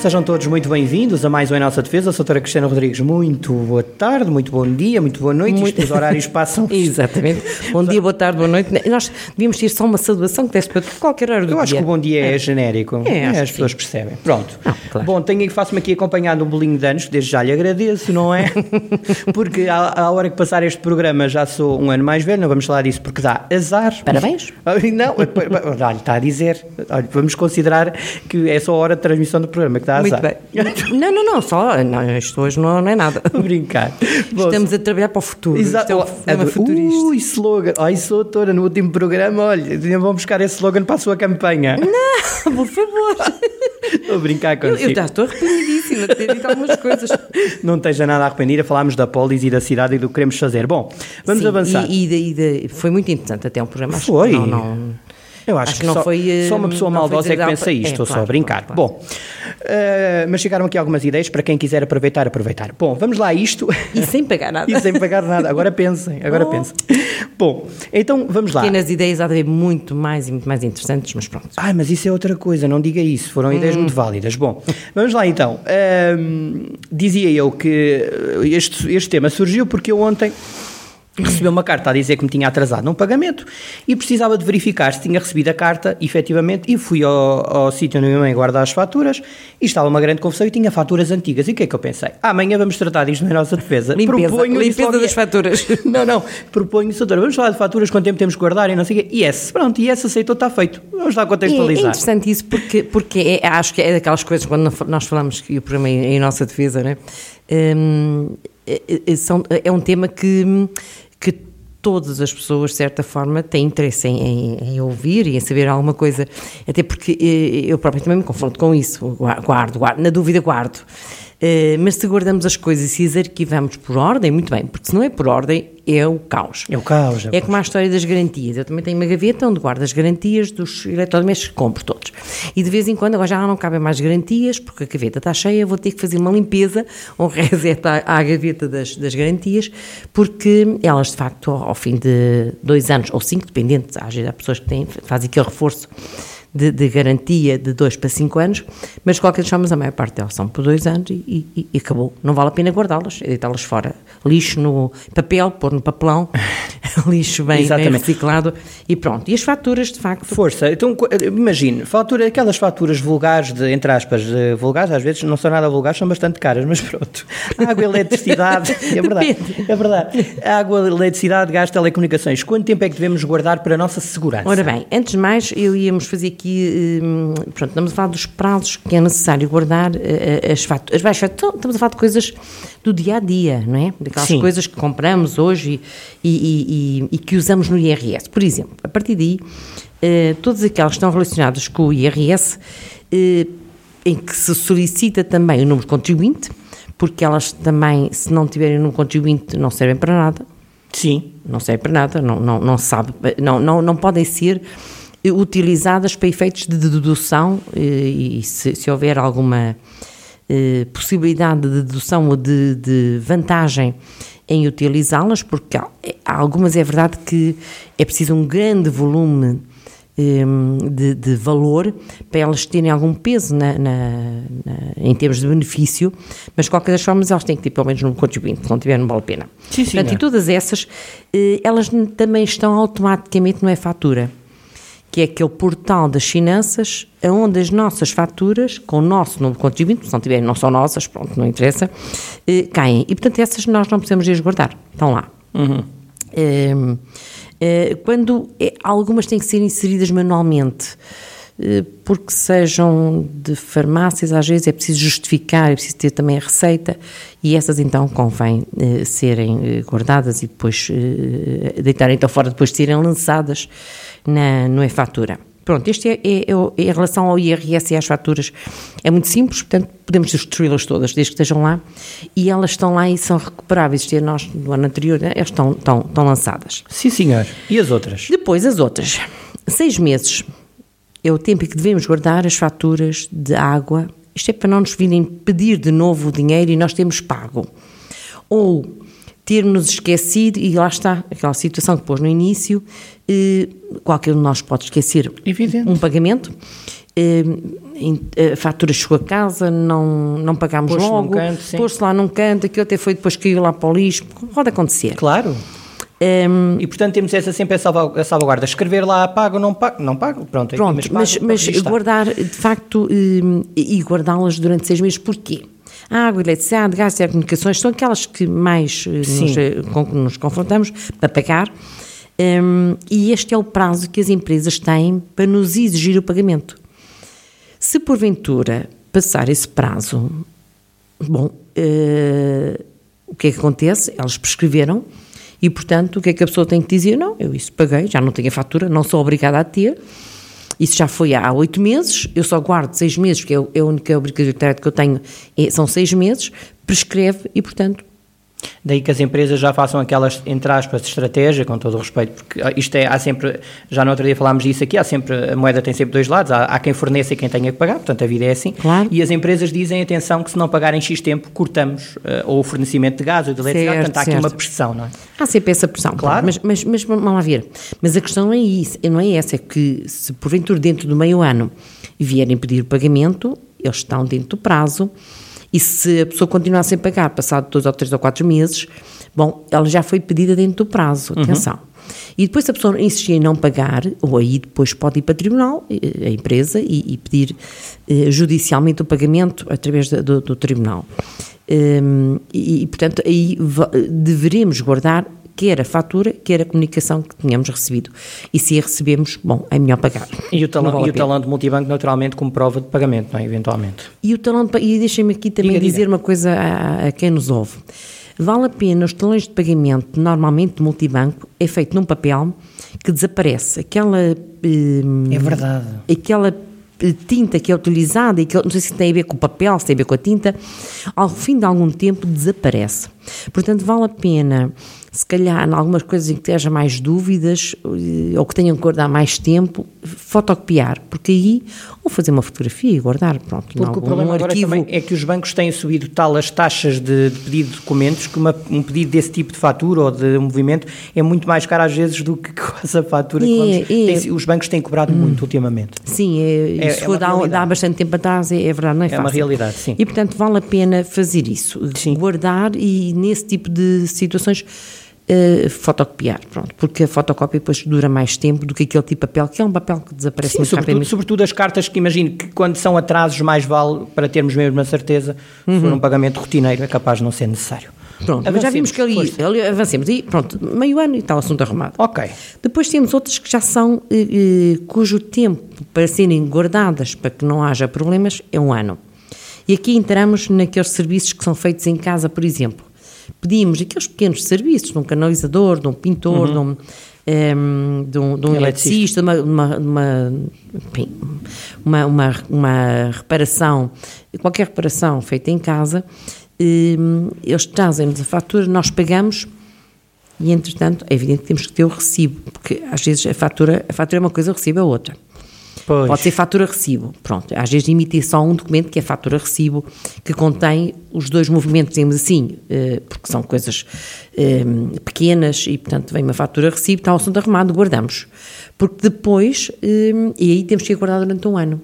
Sejam todos muito bem-vindos a mais um Em Nossa Defesa. Eu sou a doutora Cristiana Rodrigues. Muito boa tarde, muito bom dia, muito boa noite. Muito... Os horários passam. Exatamente. Bom dia, boa tarde, boa noite. Nós devíamos ter só uma saudação que desse para qualquer hora do Eu dia. acho que o bom dia é, é genérico. É, é as pessoas sim. percebem. Pronto. Ah, claro. Bom, tenho, faço-me aqui acompanhado um bolinho de anos, que desde já lhe agradeço, não é? porque à, à, hora que passar este programa já sou um ano mais velho, não vamos falar disso porque dá azar. Parabéns. Não, olha, está a dizer. Olha, vamos considerar que é só a hora de transmissão do programa que Muito bem. Não, não, não, só. Não, isto hoje não, não é nada. Vou brincar. Estamos a trabalhar para o futuro. Exato. é um futurista. Ui, slogan. Ai, sou doutora, no último programa, olha, vão buscar esse slogan para a sua campanha. Não, por favor. Estou a brincar consigo. Eu, eu já estou arrependidíssima de ter dito algumas coisas. Não esteja nada arrependida, falámos da polis e da cidade e do que queremos fazer. Bom, vamos Sim, avançar. E, e, e, foi muito interessante até um programa. Foi. Não, não, eu acho, acho que, não só, foi, só uma pessoa maldosa é que pensa isto, é, estou claro, só a brincar. Claro, claro. Bom, uh, mas chegaram aqui algumas ideias para quem quiser aproveitar, aproveitar. Bom, vamos lá a isto. E sem pagar nada. e sem pagar nada. Agora pensem, agora oh. pensem. Bom, então vamos lá. Pequenas ideias há de haver muito mais e muito mais interessantes, mas pronto. Ah, mas isso é outra coisa, não diga isso. Foram hum. ideias muito válidas. Bom, vamos lá então. Uh, dizia eu que este, este tema surgiu porque eu ontem recebi uma carta a dizer que me tinha atrasado num pagamento e precisava de verificar se tinha recebido a carta, efetivamente, e fui ao, ao sítio onde minha mãe guarda as faturas e estava uma grande confusão e tinha faturas antigas. E o que é que eu pensei? Ah, amanhã vamos tratar disto na nossa defesa. Limpeza, proponho limpeza das faturas. Não, não, proponho, doutora, vamos falar de faturas, quanto tempo temos que guardar e não sei o quê. E esse, pronto, e esse aceitou, está feito. Vamos lá contextualizar. É, é interessante isso porque, porque é, acho que é daquelas coisas, quando nós falamos que o programa é em nossa defesa, né? Hum, é, são, é um tema que, que todas as pessoas, de certa forma, têm interesse em, em, em, ouvir e em saber alguma coisa. Até porque eu próprio também me confronto com isso. Guardo, guardo, na dúvida guardo. Uh, mas se guardamos as coisas e se as arquivamos por ordem, muito bem, porque se não é por ordem, é o caos. É o caos. É, é como a história das garantias. Eu também tenho uma gaveta onde guardo as garantias dos eletrodomésticos que compro todos. E de vez em quando, agora já não cabem mais garantias, porque a gaveta está cheia, vou ter que fazer uma limpeza, um reset à, à gaveta das, das garantias, porque elas, de facto, ao, ao fim de dois anos, ou cinco, dependentes, às vezes há pessoas que têm, fazem aquele reforço de, de, garantia de 2 para 5 anos, mas de qualquer forma a maior parte delas são por 2 anos e, e, e, acabou. Não vale a pena guardá-las, é deitá-las fora. Lixo no papel, pôr no papelão, lixo bem, bem, reciclado e pronto. E as faturas, de facto... Força, então imagine, fatura, aquelas faturas vulgares, de, entre aspas, vulgares, às vezes não são nada vulgares, são bastante caras, mas pronto. Água, eletricidade, é verdade, é verdade. Água, eletricidade, gás, telecomunicações, quanto tempo é que devemos guardar para a nossa segurança? Ora bem, antes de mais, eu íamos fazer aqui, hum, pronto, estamos a falar dos prazos que é necessário guardar eh, eh, as faturas. As baixas, estamos a falar de coisas do dia a dia, não é? Daquelas Sim. coisas que compramos hoje e, e, e, e, que usamos no IRS. Por exemplo, a partir daí, eh, todas aquelas que estão relacionadas com o IRS, em que se solicita também o número de contribuinte, porque elas também, se não tiverem o número de contribuinte, não servem para nada. Sim. Não servem para nada, não, não, não sabe, não, não, não podem ser utilizadas para efeitos de dedução e, e se, se, houver alguma eh, possibilidade de dedução ou de, de vantagem em utilizá-las, porque há, há, algumas é verdade que é preciso um grande volume eh, de, de, valor para elas terem algum peso na, na, na, em termos de benefício, mas de qualquer das formas elas têm que ter pelo menos um contribuinte, se não tiver não vale a pena. Sim, Portanto, e todas essas, eh, elas também estão automaticamente, não é fatura que é aquele portal das finanças, onde as nossas faturas, com o nosso número de contribuinte, se não tiverem, não são nossas, pronto, não interessa, eh, caem. E, portanto, essas nós não precisamos de guardar, estão lá. Uhum. Eh, eh, quando algumas têm que ser inseridas manualmente, porque sejam de farmácias, às vezes é preciso justificar, é preciso ter também a receita, e essas então convém serem guardadas e depois deitarem então fora, depois de serem lançadas na, no e-fatura. Pronto, este é, é, é, em relação ao IRS e às faturas, é muito simples, portanto, podemos destruí-las todas, desde que estejam lá, e elas estão lá e são recuperáveis. Isto é, nós, no ano anterior, né, elas estão, estão, estão lançadas. Sim, senhor. E as outras? Depois, as outras. Seis meses é o tempo em que devemos guardar as faturas de água. Isto é para não nos virem pedir de novo o dinheiro e nós temos pago. Ou ter-nos esquecido, e lá está, aquela situação que pôs no início, qualquer um de nós pode esquecer Evidente. um pagamento, eh, a fatura chegou a casa, não, não pagámos num logo, pôs-se lá num canto, aquilo até foi depois caiu lá para o lixo, pode acontecer. Claro. Ehm, E portanto temos essa, sempre a, salva- a salvaguarda. Escrever lá, pago ou não pago? Não pago, pronto. Pronto, pago, mas, para mas guardar, de facto, hum, e guardá-las durante seis meses, porquê? A água, eletricidade, gás e telecomunicações são aquelas que mais eh, nos, eh, com que nos confrontamos para pagar, hum, e este é o prazo que as empresas têm para nos exigir o pagamento. Se porventura passar esse prazo, bom, eh, o que é que acontece? Elas prescreveram e, portanto, o que é que a pessoa tem que dizer? Não, eu isso paguei, já não tenho a fatura, não sou obrigada a ter. Isso já foi há oito meses, eu só guardo seis meses, porque é é a única obrigatoriedade que eu tenho, é- são seis meses, prescreve e, portanto, Daí que as empresas já façam aquelas, entre aspas, estratégia, com todo o respeito, porque ah, isto é, há sempre, já no outro dia falámos disso aqui, há sempre, a moeda tem sempre dois lados, há, há quem forneça e quem tenha que pagar, portanto a vida é assim. Claro. E as empresas dizem, atenção, que se não pagarem X tempo, cortamos ah, ou o fornecimento de gás ou de eletricidade, portanto há aqui certo. uma pressão, não é? Há sempre essa pressão. Claro. Mas, mas, mas vamos lá ver. Mas a questão é isso, não é essa, é que se porventura dentro do meio ano vierem pedir o pagamento, eles estão dentro do prazo, e se a pessoa continuar sem pagar, passado dois ou três ou quatro meses, bom, ela já foi pedida dentro do prazo, atenção. E depois se a pessoa insistir em não pagar, ou aí depois pode ir para o tribunal, eh, a empresa, e, e pedir eh, judicialmente o pagamento através da- do, do tribunal. Hum, e, e, portanto, aí deveremos guardar quer a fatura, quer a comunicação que tínhamos recebido. E se a recebemos, bom, é melhor pagar. E o talão, vale e o talão de multibanco, naturalmente, como prova de pagamento, não é? Eventualmente. E o talão de e deixem-me aqui também Diga, diga. dizer uma coisa a, a quem nos ouve. Vale a pena, os talões de pagamento, normalmente de multibanco, é feito num papel que desaparece. Aquela. hum, É verdade. aquela eh, tinta que é utilizada, e que não sei se tem a ver com o papel, se tem a ver com a tinta, ao fim de algum tempo desaparece. Portanto, vale a pena, se calhar, em algumas coisas em que esteja mais dúvidas, eh, ou que tenham que guardar mais tempo, fotocopiar, porque aí, ou fazer uma fotografia e guardar, pronto, Porque o algum problema agora arquivo. também é que os bancos têm subido tal as taxas de, de pedido de documentos que uma- um pedido desse tipo de fatura ou de movimento é muito mais caro às vezes do que quase a fatura que É, vamos, é. tem- os bancos têm cobrado muito ultimamente. Sim, é, É- se é dar, realidade. dar bastante tempo atrás, é, é verdade, não é, É uma fácil. realidade, sim. E, portanto, vale a pena fazer isso. Sim. Guardar e, nesse tipo de situações, eh, fotocopiar, pronto. Porque a fotocópia depois dura mais tempo do que aquele tipo de papel, que é um papel que desaparece Sim, muito sobretudo, rapidamente. sobretudo as cartas que imagino que quando são atrasos mais vale para termos mesmo a certeza, se for um pagamento rotineiro é capaz de não ser necessário. Uhum. Pronto, mas já Avancemos, vimos que ali, ali avancemos. E pronto, meio ano e tal, assunto arrumado. Ok. Depois temos outras que já são, eh, eh, cujo tempo para serem guardadas para que não haja problemas é um ano. E aqui entramos naqueles serviços que são feitos em casa, por exemplo. Pedimos aqueles pequenos serviços, de um canalizador, de um pintor, de um, em, de um, de um eletricista, de uma, uma, uma, uma, uma, reparação, qualquer reparação feita em casa, em, eles trazem-nos a fatura, nós pagamos e, entretanto, é evidente que temos que ter o recibo, porque às vezes a fatura, a fatura é uma coisa, o recibo é outra. Pois. Pode ser fatura-recibo, pronto. Às vezes emitir só um documento que é fatura-recibo, que contém os dois movimentos, dizemos assim, eh, porque são coisas eh, pequenas e, portanto, vem uma fatura-recibo, está o assunto arrumado, guardamos. Porque depois, eh, e aí temos que guardar durante um ano.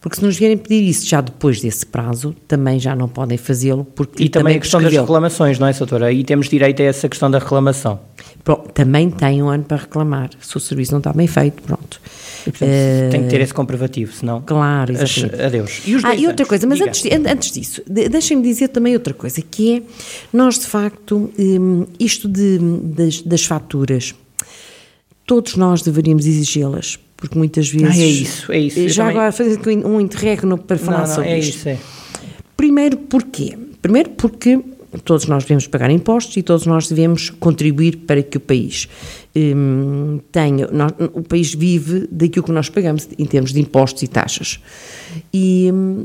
Porque se nos vierem pedir isso já depois desse prazo, também já não podem fazê-lo, porque E também a questão das reclamações, não é, doutora? Aí temos direito a essa questão da reclamação. Pronto, também tem um ano para reclamar. Se o serviço não está bem feito, pronto. E, portanto, Eh, tem que ter esse comprovativo, senão. Claro, as- adeus. E os ah, e outra anos? coisa, mas antes, antes disso, de- deixem-me dizer também outra coisa, que é, nós de facto, hum, isto de, das, das faturas, todos nós deveríamos exigi-las, porque muitas vezes... Ah, é isso, é isso. Já agora fazer um interregno para falar Não, não, sobre é isto. isso, é. Primeiro porquê? Primeiro porque todos nós devemos pagar impostos e todos nós devemos contribuir para que o país hum, tenha. nós- o país vive daquilo que nós pagamos em termos de impostos e taxas. E, hum,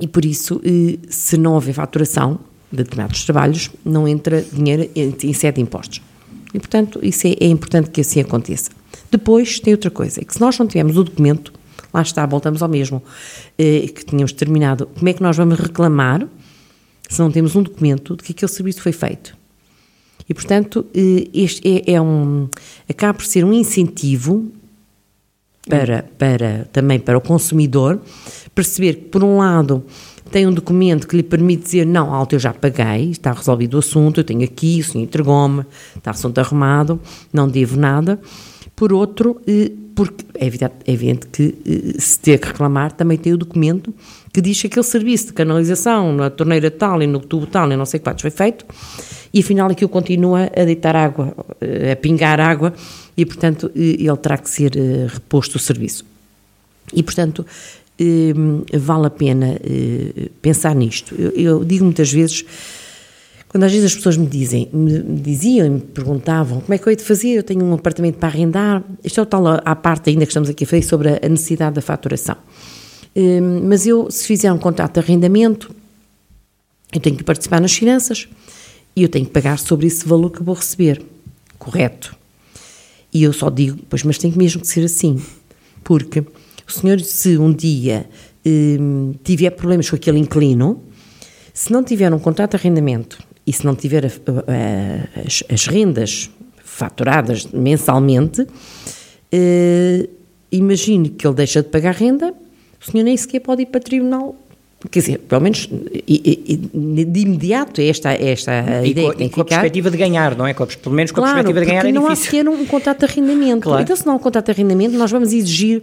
e por isso, eh, se não houver faturação de determinados trabalhos, não entra dinheiro em, em sede de impostos. E portanto, isso é, é importante que assim aconteça. Depois tem outra coisa, é que se nós não tivermos o documento, lá está, voltamos ao mesmo, eh, que tínhamos terminado, como é que nós vamos reclamar se não temos um documento de que aquele serviço foi feito? E, portanto, eh, este é, é um, acaba por ser um incentivo para, para, também para o consumidor perceber que, por um lado, tem um documento que lhe permite dizer não, alto, eu já paguei, está resolvido o assunto, eu tenho aqui, o senhor entregou-me, está assunto arrumado, não devo nada. Por outro, eh, porque é evidente, é evidente que eh, se ter que reclamar, também tem o documento que diz que aquele serviço de canalização na torneira tal e no tubo tal e não sei quantos foi feito, e afinal aquilo continua a deitar água, eh, a pingar água, e portanto ele terá que ser reposto o serviço. E portanto vale a pena pensar nisto. Eu, eu digo muitas vezes quando às vezes as pessoas me dizem, me diziam e me perguntavam como é que eu hei de fazer, eu tenho um apartamento para arrendar, isto é o tal à parte ainda que estamos aqui a fazer sobre a necessidade da faturação. Hum, mas eu, se fizer um contrato de arrendamento, eu tenho que participar nas finanças e eu tenho que pagar sobre esse valor que vou receber. Correto. E eu só digo, pois, mas tem mesmo que ser assim. Porque o senhor, se um dia hum, tiver problemas com aquele inquilino, se não tiver um contrato de arrendamento e se não tiver a, a, as, as, rendas faturadas mensalmente, eh, imagine que ele deixa de pagar renda, o senhor nem sequer pode ir para o tribunal. Quer dizer, pelo menos e, e, de imediato, é esta, é esta a e ideia com, que tem com a perspectiva de ganhar, não é? Com, pelo menos com claro, a perspectiva de ganhar é não difícil. há sequer um contrato de arrendamento. Claro. Então, se não há um contrato de arrendamento, nós vamos exigir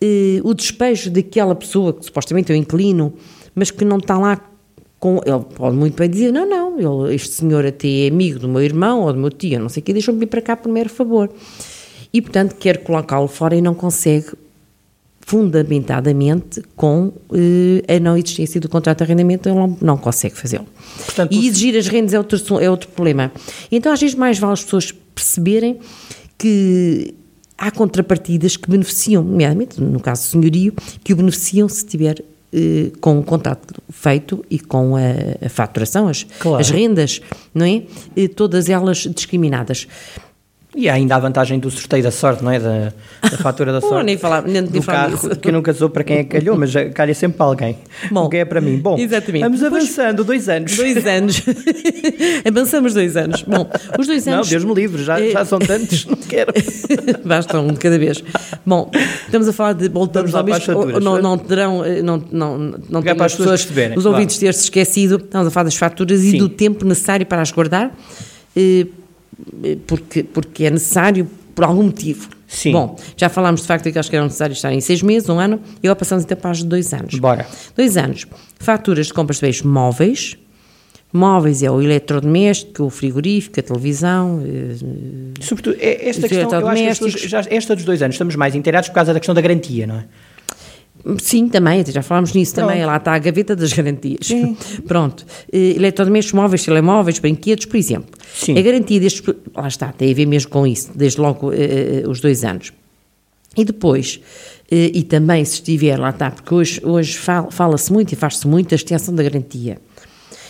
eh, o despejo daquela pessoa que supostamente é o inquilino, mas que não está lá com, ele pode muito bem dizer, não, não, ele, este senhor até é amigo do meu irmão ou do meu tio, não sei o quê, deixa-me vir para cá por mero favor. E, portanto, quer colocá-lo fora e não consegue fundamentadamente com eh, a não existência do contrato de arrendamento, ele não, não consegue fazê-lo. E exigir as rendas é outro, é outro problema. Então, às vezes, mais vale as pessoas perceberem que há contrapartidas que beneficiam, nomeadamente, no caso do senhorio, que o beneficiam se tiver com o contato feito e com a, a faturação, as, claro. as rendas, não é? E todas elas discriminadas. E há ainda a vantagem do sorteio da sorte, não é? Da, da fatura da sorte. oh, nem falar, nem do carro, isso. que nunca sou para quem é que calhou, mas calha sempre para alguém. Bom, o que é para mim. Bom, exatamente. vamos avançando, dois anos. Dois anos. Avançamos dois anos. Bom, os dois anos... Não, Deus me livre, já, já são tantos, não quero. Basta um de cada vez. Bom, estamos a falar de... Voltamos ao mesmo... Não, não terão... Eh, não, não, não para as pessoas perceberem. Os ouvintes claro. ter-se esquecido, estamos a falar das faturas Sim. e do tempo necessário para as guardar, eh, porque, porque é necessário por algum motivo. Sim. Bom, já falámos de facto que acho que eram necessários estar em seis meses, um ano, e agora passamos então para os dois anos. Bora. Dois anos. Faturas de compras de bens móveis. Móveis é o eletrodoméstico, o frigorífico, a televisão. Eh, Sobretudo, é esta questão, eu acho que já, esta dos dois anos estamos mais inteirados por causa da questão da garantia, não é? Sim, também, já falámos nisso Pronto. também, lá está a gaveta das garantias. Sim. Pronto. Uh, eletrodomésticos móveis, telemóveis, brinquedos, por exemplo. Sim. A garantia destes, lá está, tem a ver mesmo com isso, desde logo uh, os dois anos. E depois, e também se estiver, lá está, porque hoje, hoje fala-se muito e faz-se muito da extensão da garantia.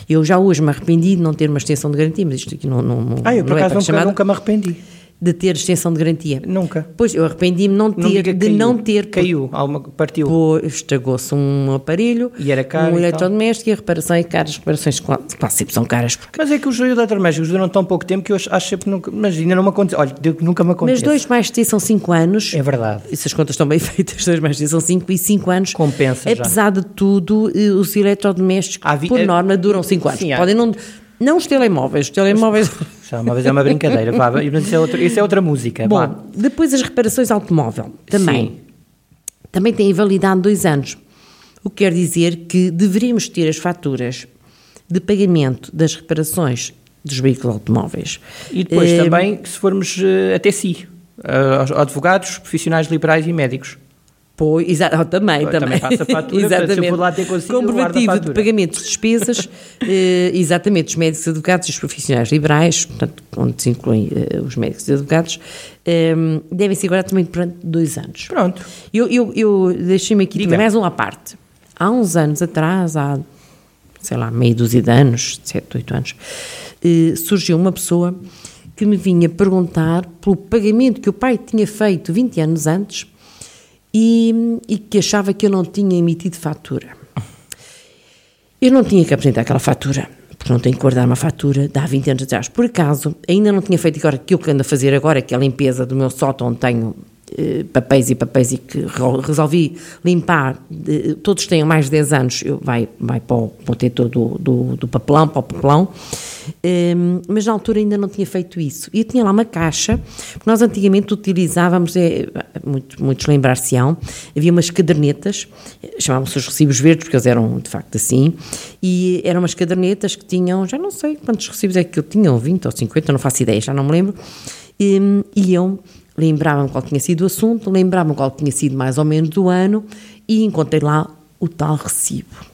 Eu já hoje me arrependi de não ter uma extensão de garantia, mas isto aqui não, não, não Ah, eu por não é acaso nunca, nunca me arrependi de ter extensão de garantia. Nunca. Pois, eu arrependi-me não ter, não de caiu, não ter... Caiu, alguma, partiu. Estragou-se um aparelho, e era caro um eletrodoméstico e a reparação é cara, as reparações quase sempre são caras. Porque... Mas é que os eletrodomésticos duram tão pouco tempo que eu acho sempre nunca... Mas ainda não me aconteceu. Olha, nunca me aconteceu. Mas dois mais de são cinco anos. É verdade. E se as contas estão bem feitas, dois mais de são cinco e cinco anos. Compensa Apesar já. de tudo, os eletrodomésticos, vi... por norma, duram cinco anos. Sim, Podem não não os telemóveis, os telemóveis. Já uma vez é uma brincadeira, vá, isso é, outro, isso é outra música. Bom, vá. depois as reparações automóvel, também. Sim. Também têm validade de dois anos. O que quer dizer que deveríamos ter as faturas de pagamento das reparações dos veículos automóveis. E depois é... também, se formos uh, até si, uh, advogados, profissionais liberais e médicos. Pois, exato, também, também. Também passa fatura, exatamente. Portanto, lá ter Comprovativo de pagamentos de despesas, eh, exatamente, os médicos advogados e os profissionais liberais, portanto, onde se incluem eh, os médicos e advogados, eh, devem ser agora também durante dois anos. Pronto. Eu, eu, eu deixei-me aqui também mais uma parte. Há uns anos atrás, há, sei lá, meio dúzia de anos, sete, oito anos, eh, surgiu uma pessoa que me vinha perguntar pelo pagamento que o pai tinha feito 20 anos antes e, e que achava que eu não tinha emitido fatura. Eu não tinha que apresentar aquela fatura, porque não tenho que guardar uma fatura de há 20 anos atrás. Por acaso, ainda não tinha feito agora aquilo que ando a fazer agora, que é a limpeza do meu sótão, tenho eh, papéis e papéis e que resolvi limpar, todos têm mais de 10 anos, eu, vai, vai para o, teto do, do, do papelão, para o papelão, um, mas na altura ainda não tinha feito isso. E tinha lá uma caixa, porque nós antigamente utilizávamos, é, muito, muitos lembrar-se-ão, havia umas cadernetas, chamavam-se os recibos verdes, porque eles eram de facto assim, e eram umas cadernetas que tinham, já não sei quantos recibos é que eu tinha, 20 ou 50, não faço ideia, já não me lembro, e, e eu lembrava-me qual tinha sido o assunto, lembrava-me qual tinha sido mais ou menos do ano, e encontrei lá o tal recibo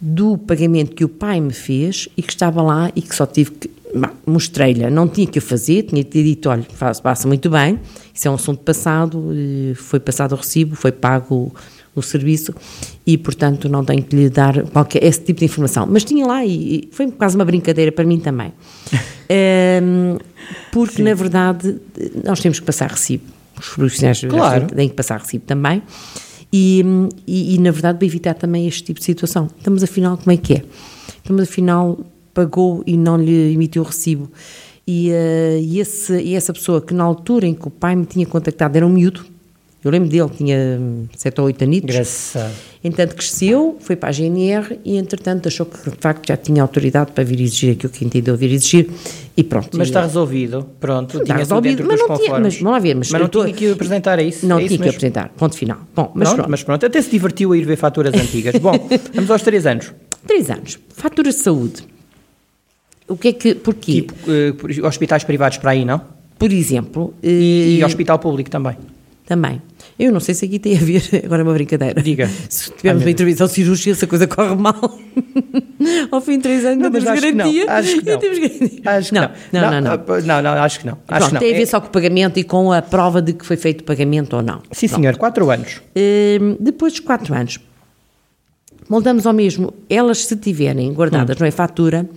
do pagamento que o pai me fez e que estava lá e que só tive que. Mostrei-lhe, não tinha que o fazer, tinha que ter dito: olha, faz, passa muito bem, isso é um assunto passado, foi passado o recibo, foi pago o, o serviço e, portanto, não tenho que lhe dar qualquer, esse tipo de informação. Mas tinha lá e, e foi quase uma brincadeira para mim também. um, porque, Sim. na verdade, nós temos que passar recibo. Os profissionais claro. têm que passar recibo também. E, e, e, na verdade, para evitar também este tipo de situação. Estamos, afinal, como é que é? Estamos, afinal, pagou e não lhe emitiu o recibo. E, uh, e, esse, e essa pessoa que, na altura em que o pai me tinha contactado, era um miúdo, eu lembro dele, tinha 7 ou 8 anitos. Engraçado. Entanto, cresceu, foi para a GNR e, entretanto, achou que, de facto, já tinha autoridade para vir exigir aquilo que entendeu vir exigir e pronto. Mas está resolvido, pronto, está resolvido, mas não, tinha, mas, vamos lá ver, mas, mas não tinha que apresentar, é isso? Não é tinha que apresentar, ponto final. Bom, mas pronto, pronto. mas pronto, até se divertiu a ir ver faturas antigas. Bom, vamos aos 3 anos. 3 anos. Faturas de saúde. O que é que, porquê? Tipo, uh, hospitais privados para aí, não? Por exemplo. Uh, e, e hospital público também. Também. Eu não sei se aqui tem a ver, agora é uma brincadeira. Diga. Se tivermos uma intervenção cirúrgica, se a coisa corre mal, ao fim de três anos não, não temos garantia. Não, acho que não. Acho que não. Não, não, não. Não, ah, não, acho que não. Acho Pronto, não. tem a ver é... só com o pagamento e com a prova de que foi feito o pagamento ou não. Sim, Pronto. senhor, quatro anos. Uh, depois dos quatro anos, voltamos ao mesmo. Elas, se tiverem guardadas, hum. não é fatura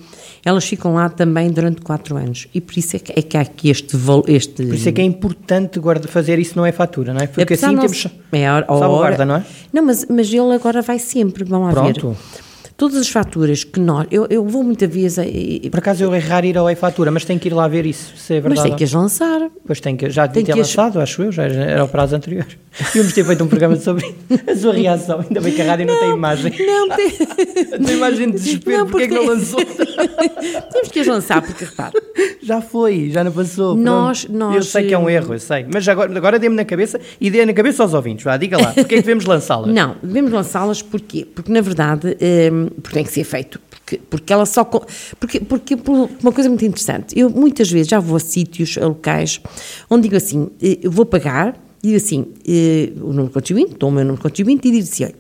elas ficam lá também durante quatro anos. E por isso é que, é que há aqui este, este... Por isso é que é importante guarda, fazer isso não é fatura, não é? Porque Apesar assim não, temos é a, a salvaguarda, não é? Não, mas, mas ele agora vai sempre, vamos lá Pronto. ver todas as faturas que nós. Eu, eu vou muita vez. Por acaso eu é raro ir ao e-fatura, mas tem que ir lá ver isso, se é verdade. Mas tem que as lançar. Pois tem que. Já tem que ter lançado, as... acho eu, já era o prazo anterior. Íamos ter feito um programa sobre a sua reação. Ainda bem que a rádio não, não tem imagem. Não tem. tem imagem de desespero, não, porque, porque é que não lançou? Temos que as lançar, porque repara. Já foi, já não passou. Nós, nós, eu sei que é um erro, eu sei. Mas agora, agora dê-me na cabeça e dê na cabeça aos ouvintes. Vá, diga lá, porque é que devemos lançá-las? Não, devemos lançá-las porquê? Porque na verdade, um, porque tem que ser feito porque, porque ela só. Porque, porque por uma coisa muito interessante, eu muitas vezes já vou a sítios, a locais, onde digo assim: eh, eu vou pagar, digo assim, eh, o número contribuinte, dou o meu número contribuinte e digo assim: olha,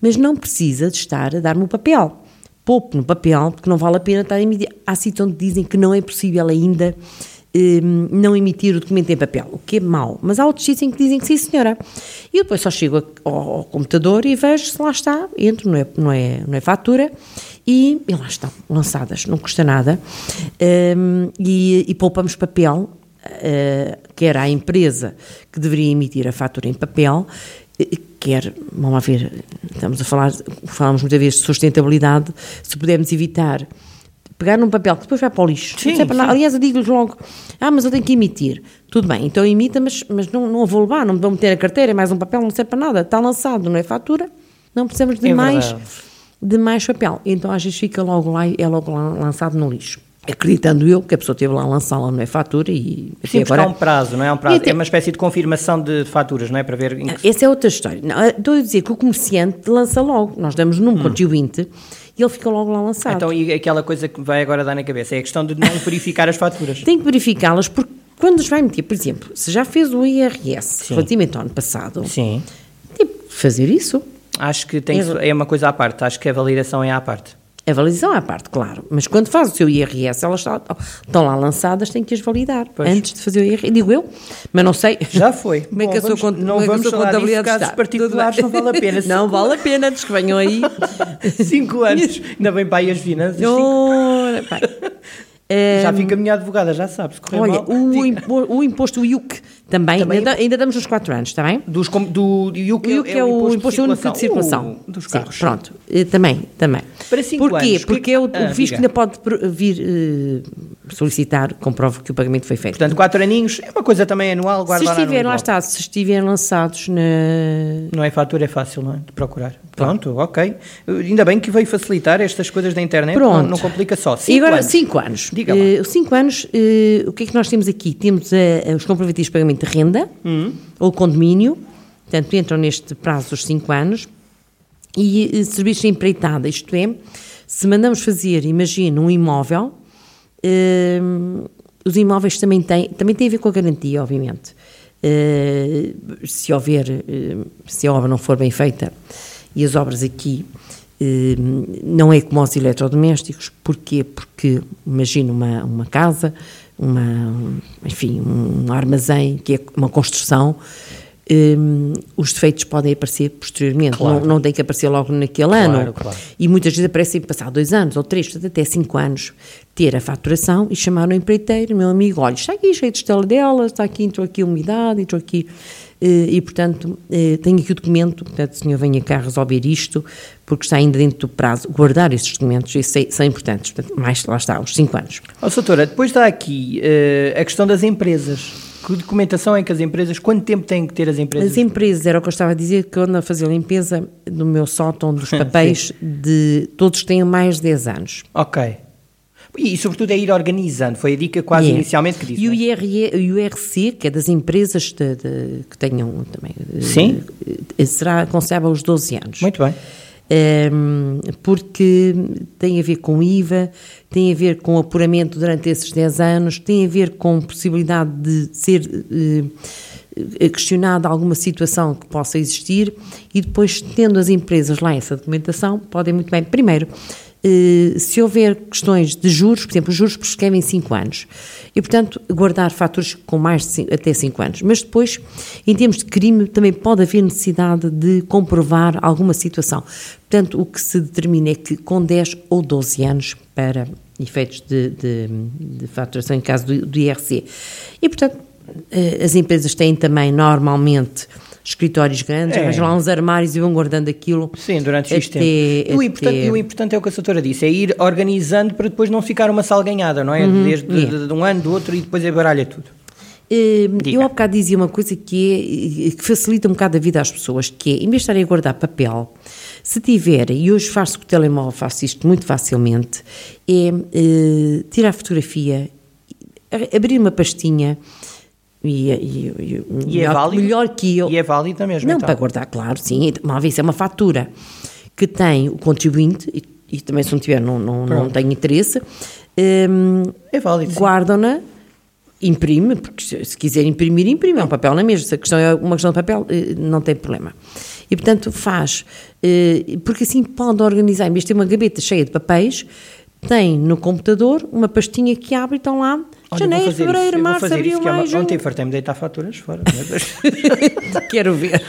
mas não precisa de estar a dar-me o papel. Poupe no papel, porque não vale a pena estar a emitir. Há sítios onde dizem que não é possível ainda Ehm, não emitir o documento em papel, o que é mau. Mas há outros sítios em que dizem que sim, senhora. E eu depois só chego ao, ao, computador e vejo se lá está, entro, não é, não é, não é fatura, e, e lá estão, lançadas, não custa nada. Um, ehm, e, e poupamos papel, uh, quer à empresa que deveria emitir a fatura em papel, eh, quer, vamos lá ver, estamos a falar, falamos muitas vezes de sustentabilidade, se pudermos evitar pegar num papel que depois vai para o lixo. Sim, para Aliás, eu digo-lhes logo: ah, mas eu tenho que emitir. Tudo bem, então imita, mas, mas não, não a vou levar, não me vou meter a carteira, é mais um papel, não serve para nada. Está lançado, não é fatura, não precisamos de, é mais, de mais papel. Então às vezes fica logo lá e é logo lá, lançado no lixo. Acreditando eu que a pessoa teve lá a lançá-la, não é fatura e... Sim, agora... há um prazo, não é? Um prazo. Até... É uma espécie de confirmação de faturas, não é? Para ver... Que... Essa é outra história. Não, estou a dizer que o comerciante lança logo. Nós damos num hum. contribuinte e ele fica logo lá lançado. Então, e aquela coisa que vai agora dar na cabeça é a questão de não verificar as faturas. Tem que verificá-las porque quando os vai meter, por exemplo, se já fez o IRS Sim. relativamente ao ano passado, Sim. tem que fazer isso. Acho que tem, é, é uma coisa à parte, acho que a validação é à parte. A validação é à parte, claro. Mas quando faz o seu IRS, elas estão lá lançadas, tem que as validar pois. antes de fazer o IRS. Digo eu, mas não sei. Já foi. Como é que a sua, cont não vamos a sua contabilidade casos está? particulares não vale a pena. não vale a pena, antes que venham aí. cinco anos. Ainda bem para aí as finanças. Pai. Já fica a minha advogada, já sabes. Olha, mal, o, impo, o, imposto IUC também, também ainda, ainda, damos os 4 anos, está bem? Dos, do IUC, o IUC é, é, o imposto, único de circulação. Uh, dos carros. Sim, pronto, também, também. Para cinco Porquê? anos. Porque é o, Ah, o fisco ainda pode vir eh, solicitar, comprove que o pagamento foi feito. Portanto, quatro aninhos é uma coisa também anual, se guarda no estiver, lá está, se estiverem lançados na, Não é fatura, é fácil, não é? De procurar. Pronto, ok. Ainda bem que veio facilitar estas coisas da internet, Pronto. Não, não complica só. e Cinco agora, anos. 5 anos. Diga lá. Os 5 anos, eh, o que é que nós temos aqui? Temos eh, os comprovativos de pagamento de renda Hum. ou condomínio, portanto, entram neste prazo dos 5 anos. E eh, serviços de empreitada, isto é, se mandamos fazer, imagina, um imóvel, os imóveis também têm, também têm a ver com a garantia, obviamente. Se houver, se a obra não for bem feita, e as obras aqui eh, não é como os eletrodomésticos, porquê? Porque imagina uma, uma casa, uma, enfim, um armazém que é uma construção, hum, os defeitos podem aparecer posteriormente, Claro. não, não tem que aparecer logo naquele Claro, ano. claro. E muitas vezes aparecem passar dois anos ou três, até cinco anos, ter a faturação e chamar o empreiteiro, meu amigo, olha, está aqui cheio de esteladelas, está aqui, entrou aqui umidade, entrou aqui... eh, E, portanto, eh, tenho aqui o documento, portanto, o senhor venha cá resolver isto, porque está ainda dentro do prazo. Guardar esses documentos, isso é- são importantes. Portanto, mais, lá está, os cinco anos. Ó, doutora, depois está aqui eh, a questão das empresas. Que documentação é que as empresas, quanto tempo têm que ter as empresas? As empresas, era o que eu estava a dizer, que eu ando a fazer a limpeza no meu sótão dos papéis, de todos têm mais de 10 anos. Ok. E, sobretudo é ir organizando, foi a dica quase E é. inicialmente que disse. E o, é? IRE, o IRC, que é das empresas de- de- que tenham também. eh, Sim. eh, Será, concebe aos 12 anos. Muito bem. Ehm, porque tem a ver com IVA, tem a ver com apuramento durante esses 10 anos, tem a ver com possibilidade de ser eh, questionada alguma situação que possa existir e depois, tendo as empresas lá essa documentação, podem muito bem, primeiro, se houver questões de juros, por exemplo, os juros prescrevem 5 anos, e portanto guardar faturas com mais cinco, até 5 anos, mas depois, em termos de crime, também pode haver necessidade de comprovar alguma situação. Portanto, o que se determina é que com 10 ou 12 anos para efeitos de, de, de faturação em caso do, do IRC. E portanto, eh, as empresas têm também normalmente escritórios grandes, É. arranjam lá uns armários e vão guardando aquilo. Sim, durante X até- tempo. E o, importante, e o importante é o que a doutora disse, é ir organizando para depois não ficar uma salganhada, não é? Desde de, yeah. de- de um ano, do outro e depois baralha tudo. Diga. Eu há bocado dizia uma coisa que, é, que facilita um bocado a vida às pessoas, que é, em vez de estarem a guardar papel, se tiverem, e hoje faço com o telemóvel, faço isto muito facilmente, é eh, tirar fotografia, a- abrir uma pastinha, e, e- e- E é válido? melhor que eu. E é válido mesmo, Não, então? para guardar, claro, sim. Uma vez é uma fatura que tem o contribuinte, e, e também se não tiver, não, não, não tem interesse, hum, É válido, guardam-na, imprime, porque se, se quiser imprimir, imprime, é um papel na mesma, se a questão é uma questão de papel, eh, não tem problema. E, portanto, faz, eh, porque assim pode organizar, em vez de ter uma gaveta cheia de papéis, tem no computador uma pastinha que abre e estão lá Olha, janeiro, isso, fevereiro, vou março, isso, abril, é uma- maio, junho. Ontem fartei-me de deitar faturas fora. Deus. Quero ver.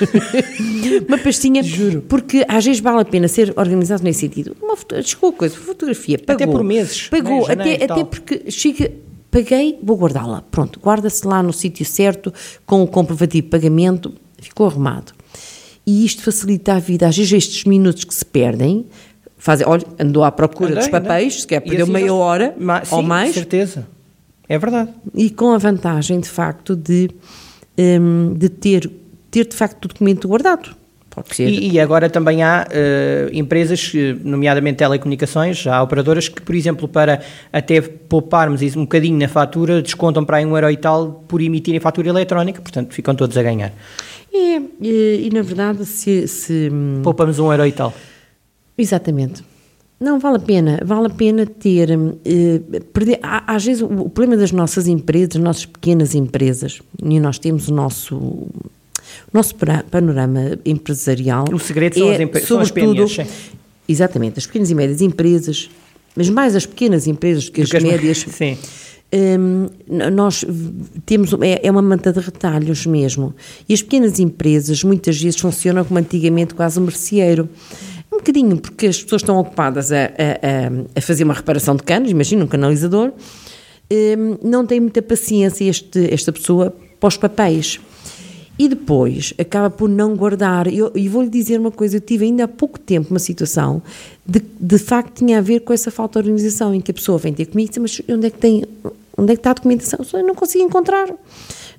uma pastinha. Juro. Porque às vezes vale a pena ser organizado nesse sentido. Uma foto, chegou a coisa, fotografia, pagou. Até por meses, Pagou, né, janeiro até, até porque chega, paguei, vou guardá-la. Pronto, guarda-se lá no sítio certo, com o comprovativo de pagamento, ficou arrumado. E isto facilita a vida. Às vezes estes minutos que se perdem, fazem, olha, andou à procura Andei, dos papéis, se quer perdeu assim meia hora Ma- ou sim, mais certeza. É verdade. e com a vantagem, de facto, de, hum, de ter, ter, de facto, o documento guardado. Pode ser. E, e agora também há eh, empresas, eh, nomeadamente telecomunicações, já há operadoras que, por exemplo, para até pouparmos isso um bocadinho na fatura, descontam para aí um euro e tal por emitirem fatura eletrónica, portanto ficam todos a ganhar. É, e, e, na verdade, se, se, hum, Poupamos um euro e tal. Exatamente. Não, vale a pena, vale a pena ter, hum, eh, perder, há- às vezes o, o problema das nossas empresas, das nossas pequenas empresas, e nós temos o nosso, o nosso panorama empresarial. O segredo são é, as empre- são as sobretudo, PMEs. Exatamente, as pequenas e médias empresas, mas mais as pequenas empresas do que as que as médias. Sim. N- nós temos é, é uma manta de retalhos mesmo e as pequenas empresas muitas vezes funcionam como antigamente quase um merceeiro um bocadinho porque as pessoas estão ocupadas a, a- a- fazer uma reparação de canos imagina um canalizador hum, não tem muita paciência este, esta pessoa para os papéis E depois acaba por não guardar. E vou-lhe dizer uma coisa: eu tive ainda há pouco tempo uma situação de de facto tinha a ver com essa falta de organização, em que a pessoa vem ter comigo e diz: Mas onde é que tem. Onde é que está a documentação? Eu não consigo encontrar.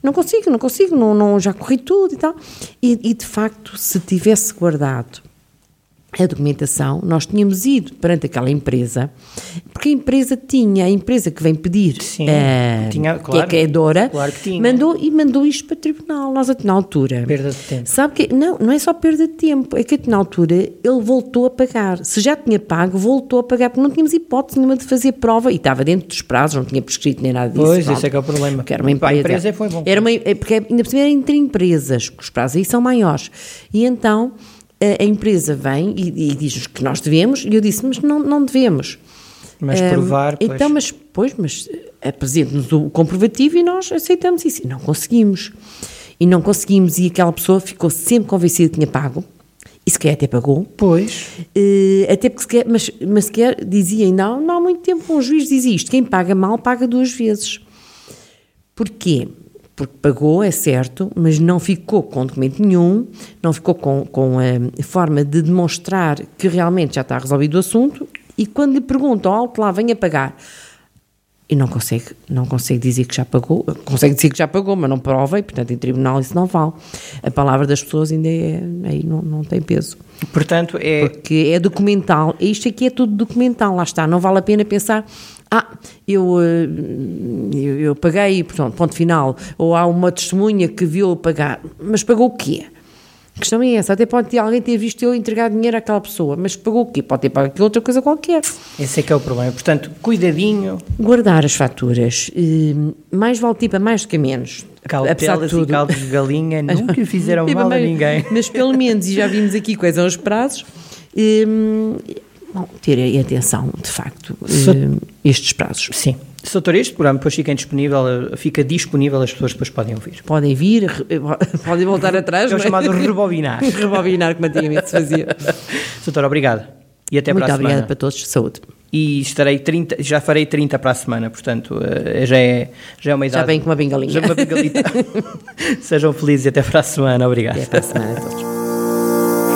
Não consigo, não consigo, não, não, já corri tudo e tal. E, e de facto, se tivesse guardado a documentação, nós tínhamos ido perante aquela empresa, porque a empresa tinha, a empresa que vem pedir, Sim, eh, tinha, que é claro, credora, claro que tinha. mandou e mandou isto para o tribunal, nós até na altura. Perda de tempo. Sabe que, não, não é só perda de tempo, é que na altura ele voltou a pagar. Se já tinha pago, voltou a pagar, porque não tínhamos hipótese nenhuma de fazer prova e estava dentro dos prazos, não tinha prescrito nem nada disso. Pois, pronto. esse é que é o problema. Porque era uma empresa. empresa foi bom. Era uma, é porque ainda por cima era entre empresas, que os prazos aí são maiores. E então a, empresa vem e, e diz-nos que nós devemos, e eu disse, mas não, não devemos. Mas provar, pois. Então, mas, pois, mas eh, apresente-nos o comprovativo e nós aceitamos isso. E não conseguimos. E não conseguimos, e aquela pessoa ficou sempre convencida que tinha pago, e sequer até pagou. Pois. Eh, até porque sequer, mas, mas sequer dizia ainda, há- não há muito tempo um juiz dizia isto, quem paga mal paga duas vezes. Porquê? Porque pagou, é certo, mas não ficou com documento nenhum, não ficou com, com a forma de demonstrar que realmente já está resolvido o assunto e quando lhe perguntam, alto lá, venha pagar, e não consegue, não consegue dizer que já pagou, consegue dizer que já pagou, mas não prova e, portanto, em tribunal isso não vale. A palavra das pessoas ainda é, aí não, não tem peso. Portanto, é. Porque é documental. Isto aqui é tudo documental, lá está. Não vale a pena pensar, ah, eu, eh, eu, eu paguei, portanto, ponto final. Ou há uma testemunha que viu pagar. Mas pagou o quê? A questão é essa. Até pode ter, alguém ter visto eu entregar dinheiro àquela pessoa, mas pagou o quê? Pode ter pago outra coisa qualquer. Esse é que é o problema. Portanto, cuidadinho, Guardar as faturas. eh, mais vale tipo a mais do que a menos. Cautelas de e caldos de galinha nunca fizeram mal a ninguém. Mas pelo menos, e já vimos aqui quais são os prazos, hum, bom, ter atenção, de facto, hum, estes prazos. Sim. Se doutor, este programa depois fica disponível, eh, fica disponível, as pessoas depois podem ouvir. Podem vir, re- podem voltar atrás. É o não chamado rebobinar. Rebobinar, como antigamente se fazia. Doutor, obrigado. E até Muito para a obrigada semana. para todos. Saúde. E estarei 30, já farei 30 para a semana, portanto, eh, já é, já é uma idade. Já vem com uma bengalinha. Já é uma bengalita. Sejam felizes e até para a semana. Obrigado. Até para a semana a todos.